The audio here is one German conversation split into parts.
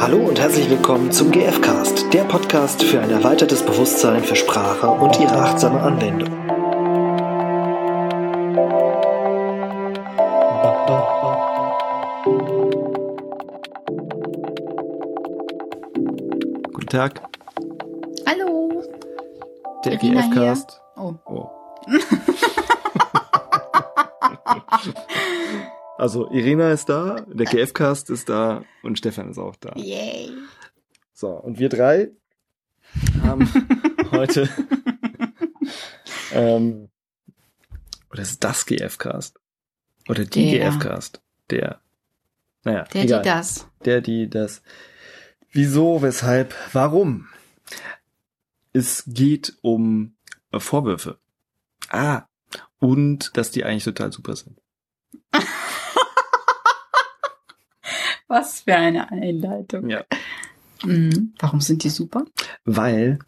Hallo und herzlich willkommen zum GFcast, der Podcast für ein erweitertes Bewusstsein für Sprache und ihre achtsame Anwendung. Guten Tag, Hallo. der GFcast. Oh. Oh. also Irina ist da, der GFcast ist da und Stefan ist auch da. Yay. So, und wir drei haben heute ähm, oder ist das GFcast? Oder die. GFcast? Der. Naja, Der, egal. die, das. Der, die, das. Wieso, weshalb, warum? Es geht um äh, Vorwürfe. Ah, und dass die eigentlich total super sind. Was für eine Einleitung. Ja. Mhm. Warum sind die super? Weil,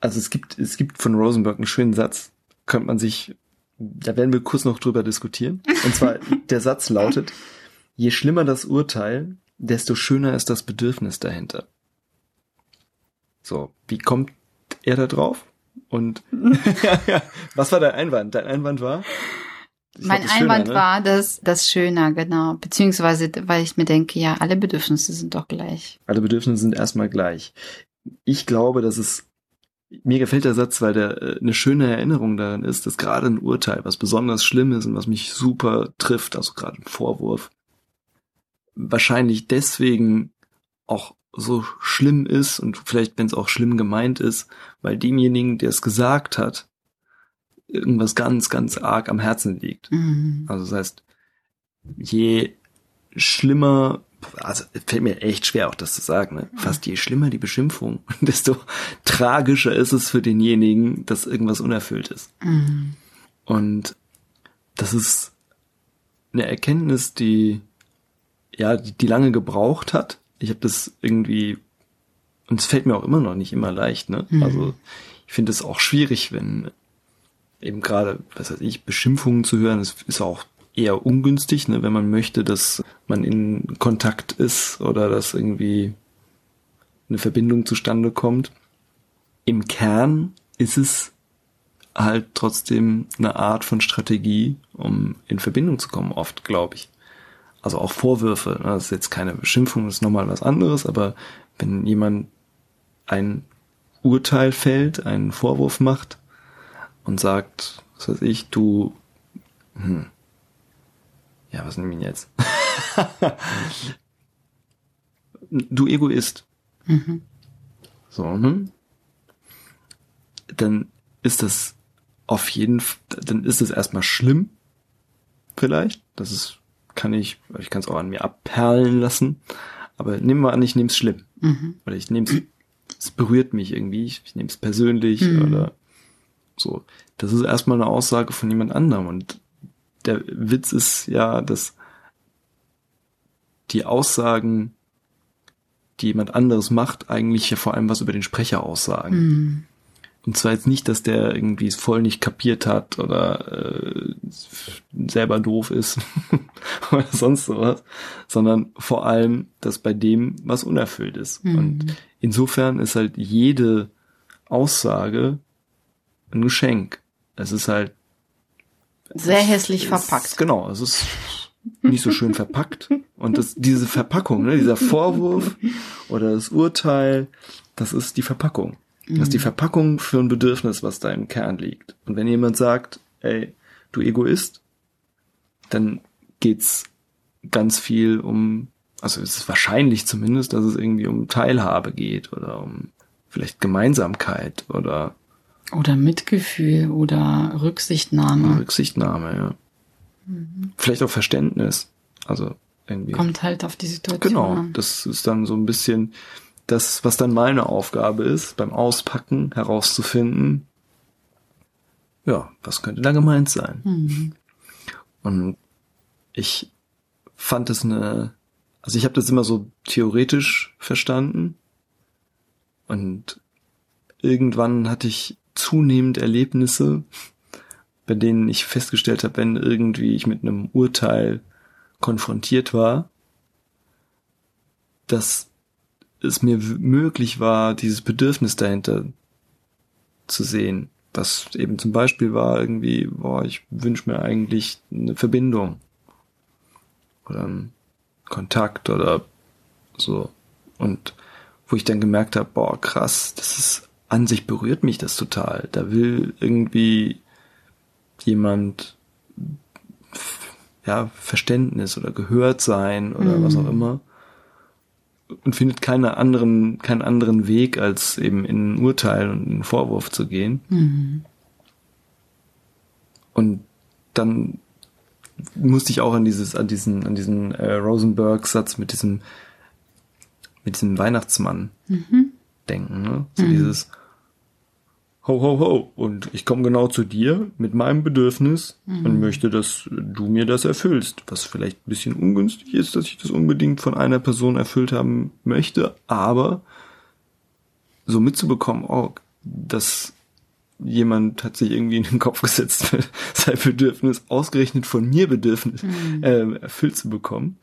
also es gibt, es gibt von Rosenberg einen schönen Satz, könnte man sich, da werden wir kurz noch drüber diskutieren. Und zwar, der Satz lautet, je schlimmer das Urteil, desto schöner ist das Bedürfnis dahinter. So, wie kommt er da drauf? Und was war dein Einwand? Dein Einwand war? Ich mein glaub, ist schöner, Einwand ne? war, dass das schöner, genau. Beziehungsweise, weil ich mir denke, ja, alle Bedürfnisse sind doch gleich. Alle Bedürfnisse sind erstmal gleich. Ich glaube, dass es mir gefällt der Satz, weil der äh, eine schöne Erinnerung daran ist, dass gerade ein Urteil, was besonders schlimm ist und was mich super trifft, also gerade ein Vorwurf, wahrscheinlich deswegen auch so schlimm ist und vielleicht, wenn es auch schlimm gemeint ist, weil demjenigen, der es gesagt hat, irgendwas ganz, ganz arg am Herzen liegt. Mhm. Also das heißt, je schlimmer, also es fällt mir echt schwer auch das zu sagen, ne? fast je schlimmer die Beschimpfung, desto tragischer ist es für denjenigen, dass irgendwas unerfüllt ist. Mhm. Und das ist eine Erkenntnis, die ja, die, die lange gebraucht hat. Ich habe das irgendwie und es fällt mir auch immer noch nicht immer leicht, ne? Mhm. Also ich finde es auch schwierig, wenn eben gerade, was weiß ich, Beschimpfungen zu hören, das ist auch eher ungünstig, ne, wenn man möchte, dass man in Kontakt ist oder dass irgendwie eine Verbindung zustande kommt. Im Kern ist es halt trotzdem eine Art von Strategie, um in Verbindung zu kommen, oft, glaube ich. Also auch Vorwürfe, ne, das ist jetzt keine Beschimpfung, das ist nochmal was anderes, aber wenn jemand ein Urteil fällt, einen Vorwurf macht und sagt, was weiß ich, du, hm, ja, was nehme ich denn jetzt? du Egoist. Mhm. So, hm? Dann ist das auf jeden Fall, dann ist es erstmal schlimm. Vielleicht. Das ist, kann ich, ich kann es auch an mir abperlen lassen. Aber nehmen wir an, ich nehme es schlimm. Mhm. Oder ich nehme es, es berührt mich irgendwie, ich, ich nehme es persönlich Mhm. oder so. Das ist erstmal eine Aussage von jemand anderem. Und der Witz ist ja, dass die Aussagen, die jemand anderes macht, eigentlich ja vor allem was über den Sprecher aussagen. Mhm. Und zwar jetzt nicht, dass der irgendwie es voll nicht kapiert hat oder äh, selber doof ist oder sonst sowas, sondern vor allem, dass bei dem was unerfüllt ist. Mhm. Und insofern ist halt jede Aussage ein Geschenk. Es ist halt Sehr hässlich es- verpackt. Genau, es ist nicht so schön verpackt. Und das, diese Verpackung, ne, dieser Vorwurf oder das Urteil, das ist die Verpackung. Das ist die Verpackung für ein Bedürfnis, was da im Kern liegt. Und wenn jemand sagt, ey, du Egoist, dann geht's ganz viel um, also es ist wahrscheinlich zumindest, dass es irgendwie um Teilhabe geht oder um vielleicht Gemeinsamkeit oder Oder Mitgefühl oder Rücksichtnahme. Rücksichtnahme, ja. Vielleicht auch Verständnis. Also irgendwie. Kommt halt auf die Situation Genau, an. das ist dann so ein bisschen das, was dann meine Aufgabe ist, beim Auspacken herauszufinden, ja, was könnte da gemeint sein? Mhm. Und ich fand es eine, also ich habe das immer so theoretisch verstanden und irgendwann hatte ich zunehmend Erlebnisse, bei denen ich festgestellt habe, wenn irgendwie ich mit einem Urteil konfrontiert war, dass es mir möglich war, dieses Bedürfnis dahinter zu sehen. Was eben zum Beispiel war irgendwie, boah, ich wünsche mir eigentlich eine Verbindung oder einen Kontakt oder so. Und wo ich dann gemerkt habe, boah, krass, das ist an sich berührt mich das total. Da will irgendwie jemand ja, Verständnis oder gehört sein oder was auch immer. Und findet keine anderen, keinen anderen Weg, als eben in ein Urteil und in einen Vorwurf zu gehen. Und dann musste ich auch an dieses, an diesen, an diesen äh, Rosenberg-Satz mit diesem, mit diesem Weihnachtsmann denken, ne? So dieses Ho, ho, ho. Und ich komme genau zu dir mit meinem Bedürfnis und möchte, dass du mir das erfüllst. Was vielleicht ein bisschen ungünstig ist, dass ich das unbedingt von einer Person erfüllt haben möchte, aber so mitzubekommen, oh, dass jemand hat sich irgendwie in den Kopf gesetzt, sein Bedürfnis ausgerechnet von mir Bedürfnis äh, erfüllt zu bekommen,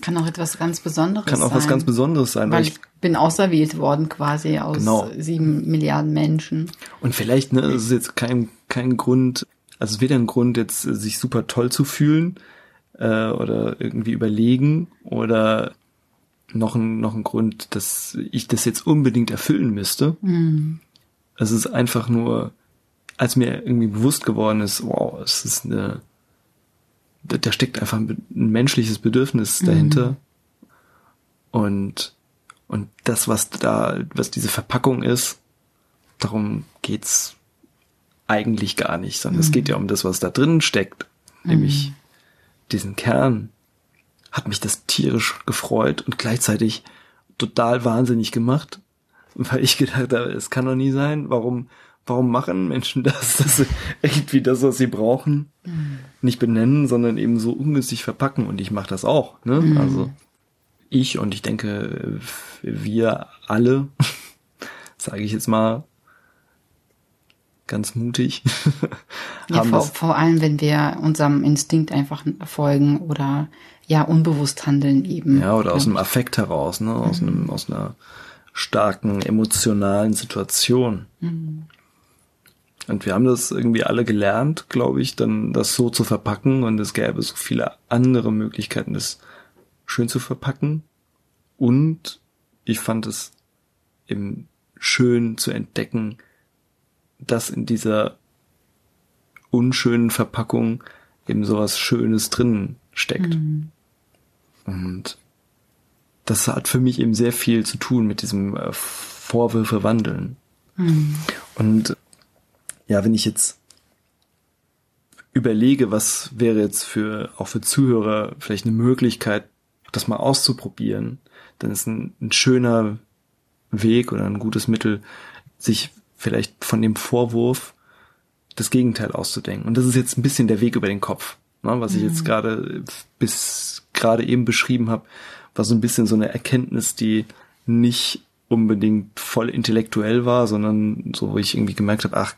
Kann auch etwas ganz Besonderes kann auch sein. was ganz Besonderes sein. Weil ich bin auserwählt worden quasi aus Genau. sieben Milliarden Menschen. Und vielleicht, ne, es ist jetzt kein, kein Grund, also es weder ein Grund, jetzt sich super toll zu fühlen äh, oder irgendwie überlegen oder noch ein, noch ein Grund, dass ich das jetzt unbedingt erfüllen müsste. Es ist einfach nur, als mir irgendwie bewusst geworden ist, wow, es ist eine, da, da steckt einfach ein, ein menschliches Bedürfnis dahinter. Und, und das, was da, was diese Verpackung ist, darum geht's eigentlich gar nicht, sondern es geht ja um das, was da drin steckt, nämlich diesen Kern. Hat mich das tierisch gefreut und gleichzeitig total wahnsinnig gemacht, weil ich gedacht habe, es kann doch nie sein, warum, warum machen Menschen das, dass sie irgendwie das, was sie brauchen, nicht benennen, sondern eben so ungünstig verpacken? Und ich mache das auch, ne? Also ich und ich denke, wir alle, sage ich jetzt mal, ganz mutig, Ja, vor, das, vor allem, wenn wir unserem Instinkt einfach folgen oder ja unbewusst handeln eben. ja, oder aus einem Affekt heraus, ne, aus einem, aus einer starken emotionalen Situation. Und wir haben das irgendwie alle gelernt, glaube ich, dann das so zu verpacken und es gäbe so viele andere Möglichkeiten, das schön zu verpacken. Und ich fand es eben schön zu entdecken, dass in dieser unschönen Verpackung eben sowas Schönes drin steckt. Und das hat für mich eben sehr viel zu tun mit diesem äh, Vorwürfe wandeln. Und ja, wenn ich jetzt überlege, was wäre jetzt für auch für Zuhörer vielleicht eine Möglichkeit, das mal auszuprobieren, dann ist ein, ein schöner Weg oder ein gutes Mittel, sich vielleicht von dem Vorwurf das Gegenteil auszudenken. Und das ist jetzt ein bisschen der Weg über den Kopf, ne, was ich jetzt gerade bis gerade eben beschrieben habe, war so ein bisschen so eine Erkenntnis, die nicht unbedingt voll intellektuell war, sondern so, wo ich irgendwie gemerkt habe, ach,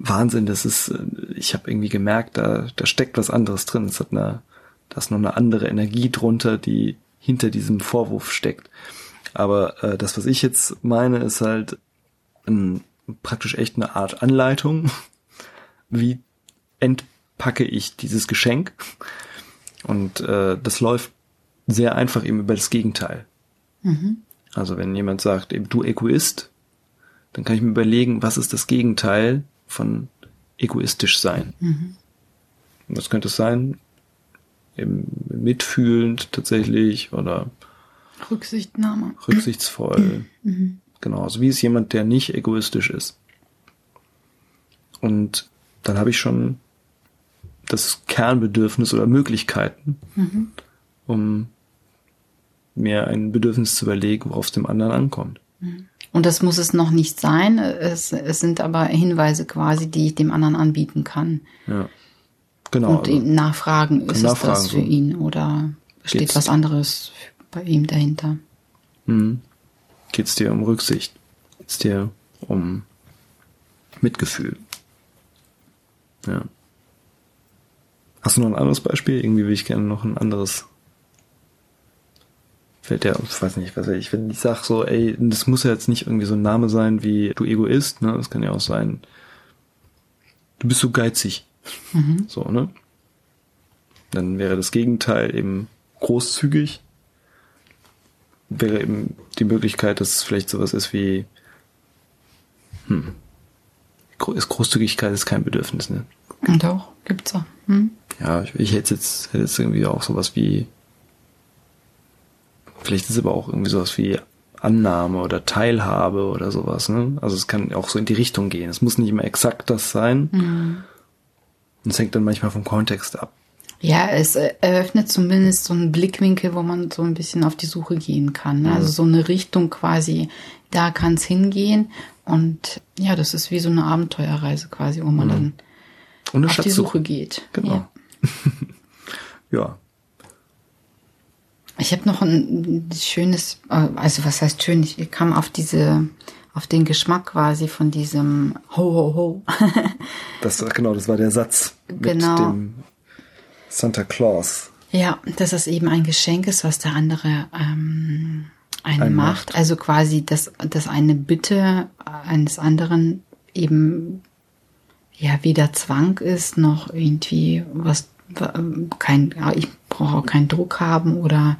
Wahnsinn, das ist, äh, ich habe irgendwie gemerkt, da, da steckt was anderes drin. Es hat eine, da ist noch eine andere Energie drunter, die hinter diesem Vorwurf steckt. Aber äh, das, was ich jetzt meine, ist halt ein, praktisch echt eine Art Anleitung. Wie entpacke ich dieses Geschenk? Und äh, das läuft sehr einfach eben über das Gegenteil. Also wenn jemand sagt, eben du Egoist, dann kann ich mir überlegen, was ist das Gegenteil von egoistisch sein? Und was könnte es sein? Eben mitfühlend tatsächlich oder Rücksichtnahme. rücksichtsvoll. Genau, also wie ist jemand, der nicht egoistisch ist. Und dann habe ich schon das Kernbedürfnis oder Möglichkeiten, um mir ein Bedürfnis zu überlegen, worauf es dem anderen ankommt. Und das muss es noch nicht sein. Es, es sind aber Hinweise quasi, die ich dem anderen anbieten kann. Ja. Genau. Und ihm nachfragen, ist nachfragen, es das für ihn oder steht Geht's- was anderes bei ihm dahinter? geht es dir um Rücksicht? Geht es dir um Mitgefühl? Ja. Hast du noch ein anderes Beispiel? Irgendwie will ich gerne noch ein anderes fällt der, ich weiß nicht, was ich, wenn ich sag so, ey, das muss ja jetzt nicht irgendwie so ein Name sein wie du Egoist, ne? Das kann ja auch sein, du bist so geizig. Mhm. So, ne? Dann wäre das Gegenteil eben großzügig. Wäre eben die Möglichkeit, dass es vielleicht sowas ist wie, hm, ist Großzügigkeit ist kein Bedürfnis, ne? Doch, gibt's auch. Hm? Ja, ich, ich hätte jetzt, hätte jetzt irgendwie auch sowas wie, vielleicht ist es aber auch irgendwie sowas wie Annahme oder Teilhabe oder sowas, ne? Also es kann auch so in die Richtung gehen. Es muss nicht immer exakt das sein. Mhm. Und es hängt dann manchmal vom Kontext ab. Ja, es eröffnet zumindest so einen Blickwinkel, wo man so ein bisschen auf die Suche gehen kann. Ne? Mhm. Also so eine Richtung quasi, da kann es hingehen. Und ja, das ist wie so eine Abenteuerreise quasi, wo man mhm. dann auf die Suche geht. Genau. Ja. ja. Ich habe noch ein schönes, äh, also was heißt schön, ich kam auf diese, auf den Geschmack quasi von diesem Ho Ho Ho. das genau, das war der Satz genau. mit dem Santa Claus. Ja, dass es eben ein Geschenk ist, was der andere ähm, eine ein macht. macht. Also quasi, dass, dass eine Bitte eines anderen eben ja weder Zwang ist, noch irgendwie was kein, ich brauche auch keinen Druck haben oder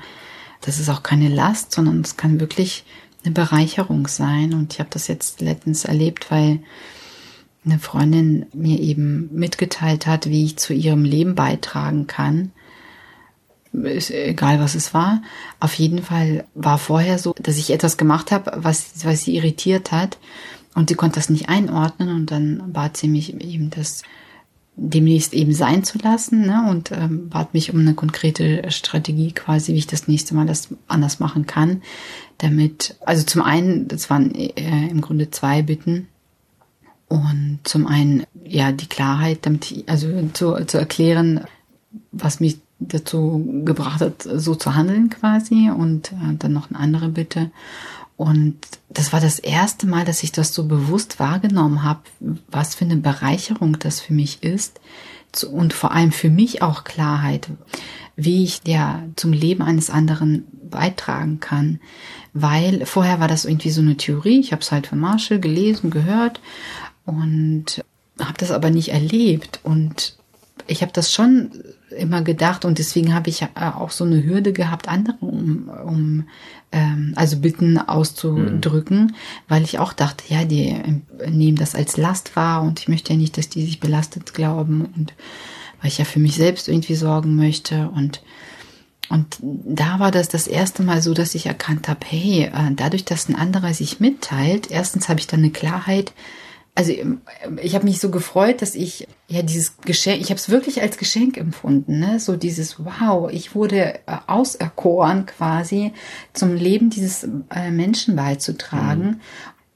das ist auch keine Last, sondern es kann wirklich eine Bereicherung sein. Und ich habe das jetzt letztens erlebt, weil eine Freundin mir eben mitgeteilt hat, wie ich zu ihrem Leben beitragen kann. Ist egal, was es war. Auf jeden Fall war vorher so, dass ich etwas gemacht habe, was, was sie irritiert hat. Und sie konnte das nicht einordnen. Und dann bat sie mich eben, das demnächst eben sein zu lassen ne? und ähm, bat mich um eine konkrete Strategie quasi, wie ich das nächste Mal das anders machen kann, damit, also zum einen, das waren äh, im Grunde zwei Bitten, und zum einen, ja, die Klarheit, damit, also zu, zu erklären, was mich dazu gebracht hat, so zu handeln quasi. Und äh, dann noch eine andere Bitte. Und das war das erste Mal, dass ich das so bewusst wahrgenommen habe, was für eine Bereicherung das für mich ist. Und vor allem für mich auch Klarheit, wie ich ja zum Leben eines anderen beitragen kann. Weil vorher war das irgendwie so eine Theorie. Ich habe es halt von Marshall gelesen, gehört und habe das aber nicht erlebt und ich habe das schon immer gedacht und deswegen habe ich auch so eine Hürde gehabt, andere um, um ähm, also Bitten auszudrücken, mhm. weil ich auch dachte, ja, die nehmen das als Last wahr und ich möchte ja nicht, dass die sich belastet glauben und weil ich ja für mich selbst irgendwie sorgen möchte und und da war das das erste Mal so, dass ich erkannt habe, hey, äh, dadurch, dass ein anderer sich mitteilt, erstens habe ich dann eine Klarheit, also ähm, ich habe mich so gefreut, dass ich ja dieses Geschenk, ich habe es wirklich als Geschenk empfunden, ne? So dieses Wow, ich wurde äh, auserkoren quasi zum Leben dieses äh, Menschen beizutragen mhm.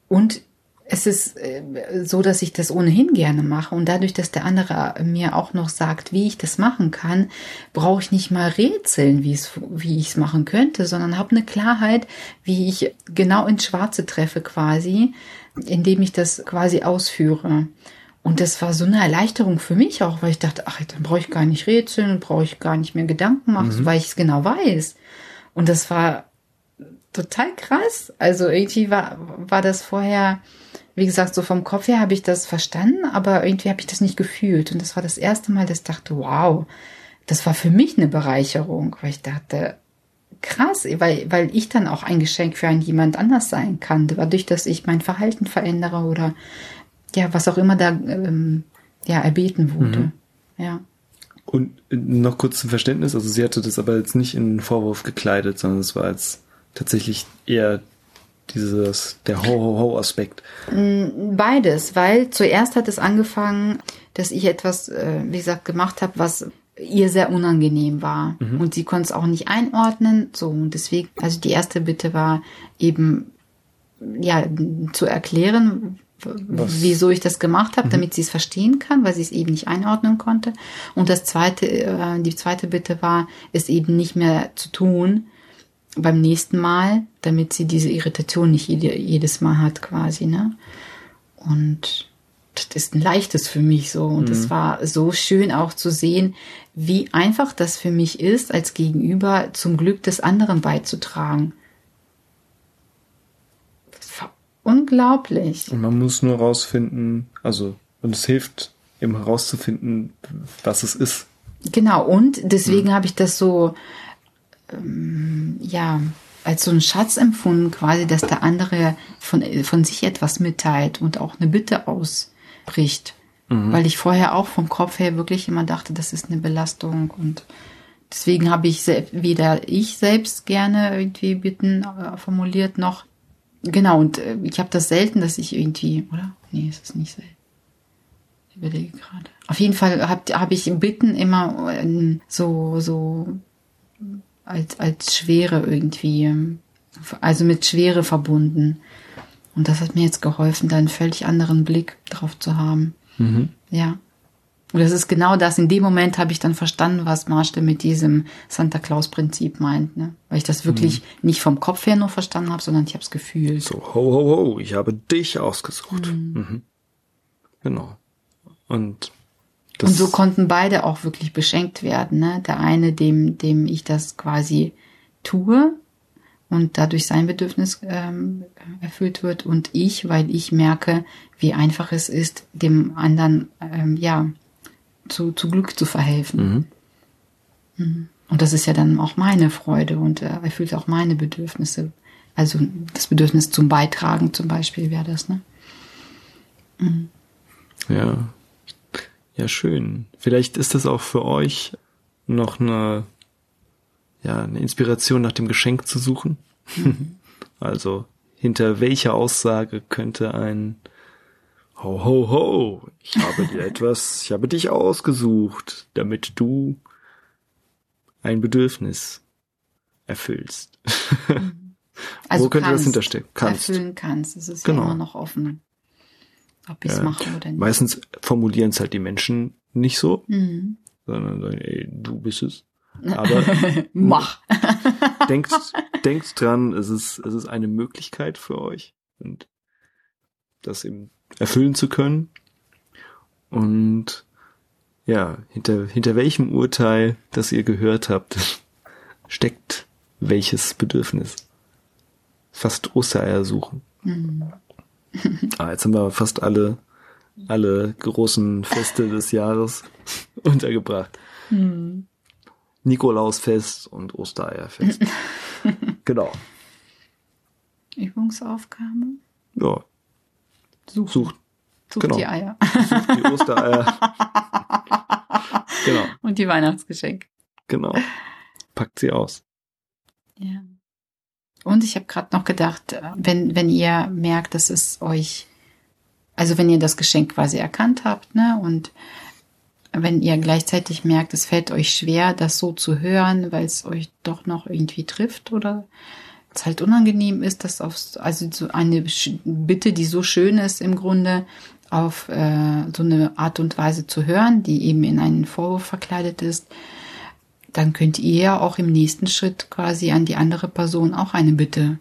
und es ist äh, so, dass ich das ohnehin gerne mache und dadurch, dass der andere mir auch noch sagt, wie ich das machen kann, brauche ich nicht mal rätseln, wie es wie ich es machen könnte, sondern habe eine Klarheit, wie ich genau ins Schwarze treffe quasi indem ich das quasi ausführe. Und das war so eine Erleichterung für mich auch, weil ich dachte, ach, dann brauche ich gar nicht rätseln, brauche ich gar nicht mehr Gedanken machen, mhm. weil ich es genau weiß. Und das war total krass. Also irgendwie war, war das vorher, wie gesagt, so vom Kopf her habe ich das verstanden, aber irgendwie habe ich das nicht gefühlt. Und das war das erste Mal, dass ich dachte, wow, das war für mich eine Bereicherung, weil ich dachte, krass, weil, weil ich dann auch ein Geschenk für einen jemand anders sein kann, dadurch, dass ich mein Verhalten verändere oder ja, was auch immer da ähm, ja, erbeten wurde. Mhm. Ja. Und noch kurz zum Verständnis, also sie hatte das aber jetzt nicht in einen Vorwurf gekleidet, sondern es war jetzt tatsächlich eher dieses, der Ho-Ho-Ho-Aspekt. Mm, beides, weil zuerst hat es angefangen, dass ich etwas, äh, wie gesagt, gemacht habe, was ihr sehr unangenehm war. Mhm. Und sie konnte es auch nicht einordnen. So, und deswegen, also die erste Bitte war eben, ja, zu erklären, Was? wieso ich das gemacht habe, mhm. damit sie es verstehen kann, weil sie es eben nicht einordnen konnte. Und das zweite, äh, die zweite Bitte war, es eben nicht mehr zu tun beim nächsten Mal, damit sie diese Irritation nicht jede, jedes Mal hat quasi, ne? Und das ist ein leichtes für mich so. Und es war so schön auch zu sehen, wie einfach das für mich ist, als Gegenüber zum Glück des anderen beizutragen. Das war unglaublich. Und man muss nur rausfinden, also, und es hilft eben herauszufinden, was es ist. Genau, und deswegen habe ich das so, ähm, ja, als so einen Schatz empfunden, quasi, dass der andere von, von sich etwas mitteilt und auch eine Bitte ausbricht. Weil ich vorher auch vom Kopf her wirklich immer dachte, das ist eine Belastung und deswegen habe ich weder ich selbst gerne irgendwie Bitten äh, formuliert noch genau und äh, ich habe das selten, dass ich irgendwie oder nee, es ist nicht selten. Ich überlege gerade. Auf jeden Fall habe hab ich Bitten immer ähm, so so als als Schwere irgendwie, also mit Schwere verbunden. Und das hat mir jetzt geholfen, da einen völlig anderen Blick drauf zu haben. Ja. Und das ist genau das. In dem Moment habe ich dann verstanden, was Marshall mit diesem Santa Claus-Prinzip meint. Ne? Weil ich das wirklich nicht vom Kopf her nur verstanden habe, sondern ich habe es gefühlt. So, ho, ho, ho, ich habe dich ausgesucht. Mhm. Genau. Und das, Und so konnten beide auch wirklich beschenkt werden. Ne? Der eine, dem, dem ich das quasi tue und dadurch sein Bedürfnis ähm, erfüllt wird und ich, weil ich merke, wie einfach es ist, dem anderen ähm, ja zu, zu Glück zu verhelfen. Mhm. Und das ist ja dann auch meine Freude und äh, erfüllt auch meine Bedürfnisse. Also das Bedürfnis zum Beitragen zum Beispiel wäre das, ne? Ja. Ja, schön. Vielleicht ist das auch für euch noch eine, ja, eine Inspiration nach dem Geschenk zu suchen. also, hinter welcher Aussage könnte ein Ho, ho, ho, ich habe dir etwas, ich habe dich ausgesucht, damit du ein Bedürfnis erfüllst. Also Wo könnte das hinterstecken? Kannst. Erfüllen kannst. Es ist Genau. ja immer noch offen, ob ich es Ja. mache oder nicht. Meistens formulieren es halt die Menschen nicht so, Mhm. sondern sagen, ey, du bist es. Aber Mach. denkt, denkt dran, es ist, es ist eine Möglichkeit für euch und das eben erfüllen zu können. Und ja, hinter, hinter welchem Urteil, das ihr gehört habt, steckt welches Bedürfnis? Fast Ostereier suchen. Ah, jetzt haben wir fast alle, alle großen Feste des Jahres untergebracht. Nikolausfest und Ostereierfest. genau. Übungsaufgabe. Ja, Such, sucht, Such genau. die Eier. sucht die Ostereier. genau, Und die Weihnachtsgeschenke. genau. Packt sie aus. Ja. Und ich habe gerade noch gedacht, äh, wenn, wenn ihr merkt, dass es euch, also wenn ihr das Geschenk quasi erkannt habt, ne, und wenn ihr gleichzeitig merkt, es fällt euch schwer, das so zu hören, weil es euch doch noch irgendwie trifft oder es halt unangenehm ist, das auf also so eine Bitte, die so schön ist im Grunde, auf äh, so eine Art und Weise zu hören, die eben in einen Vorwurf verkleidet ist, dann könnt ihr auch im nächsten Schritt quasi an die andere Person auch eine Bitte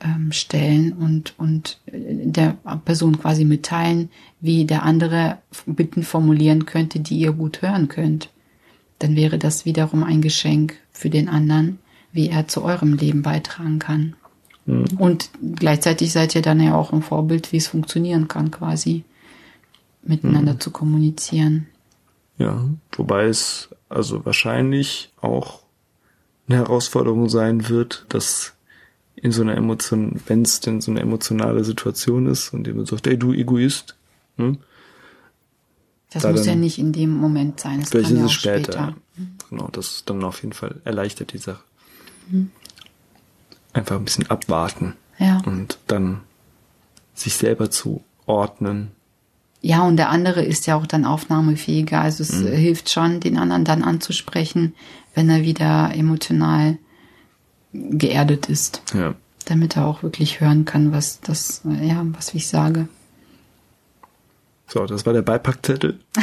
ähm, stellen und, und äh, der Person quasi mitteilen, wie der andere Bitten formulieren könnte, die ihr gut hören könnt. Dann wäre das wiederum ein Geschenk für den anderen, wie er zu eurem Leben beitragen kann. Und gleichzeitig seid ihr dann ja auch ein Vorbild, wie es funktionieren kann, quasi miteinander zu kommunizieren. Ja, wobei es also wahrscheinlich auch eine Herausforderung sein wird, dass in so einer Emotion, wenn es denn so eine emotionale Situation ist und jemand sagt, ey du Egoist, hm? Das Da muss ja nicht in dem Moment sein. Es vielleicht kann ist ja es auch später. später. Genau, das dann auf jeden Fall erleichtert die Sache. Mhm. Einfach ein bisschen abwarten Ja. und dann sich selber zu ordnen. Ja, und der andere ist ja auch dann aufnahmefähiger. Also es äh, hilft schon, den anderen dann anzusprechen, wenn er wieder emotional geerdet ist. Ja. Damit er auch wirklich hören kann, was das, ja, was ich sage. So, das war der Beipackzettel.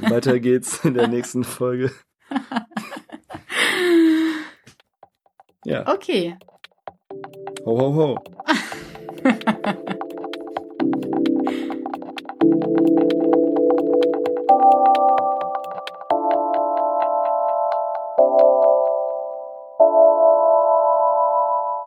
Weiter geht's in der nächsten Folge. ja. Okay. Ho, ho, ho. Thank you.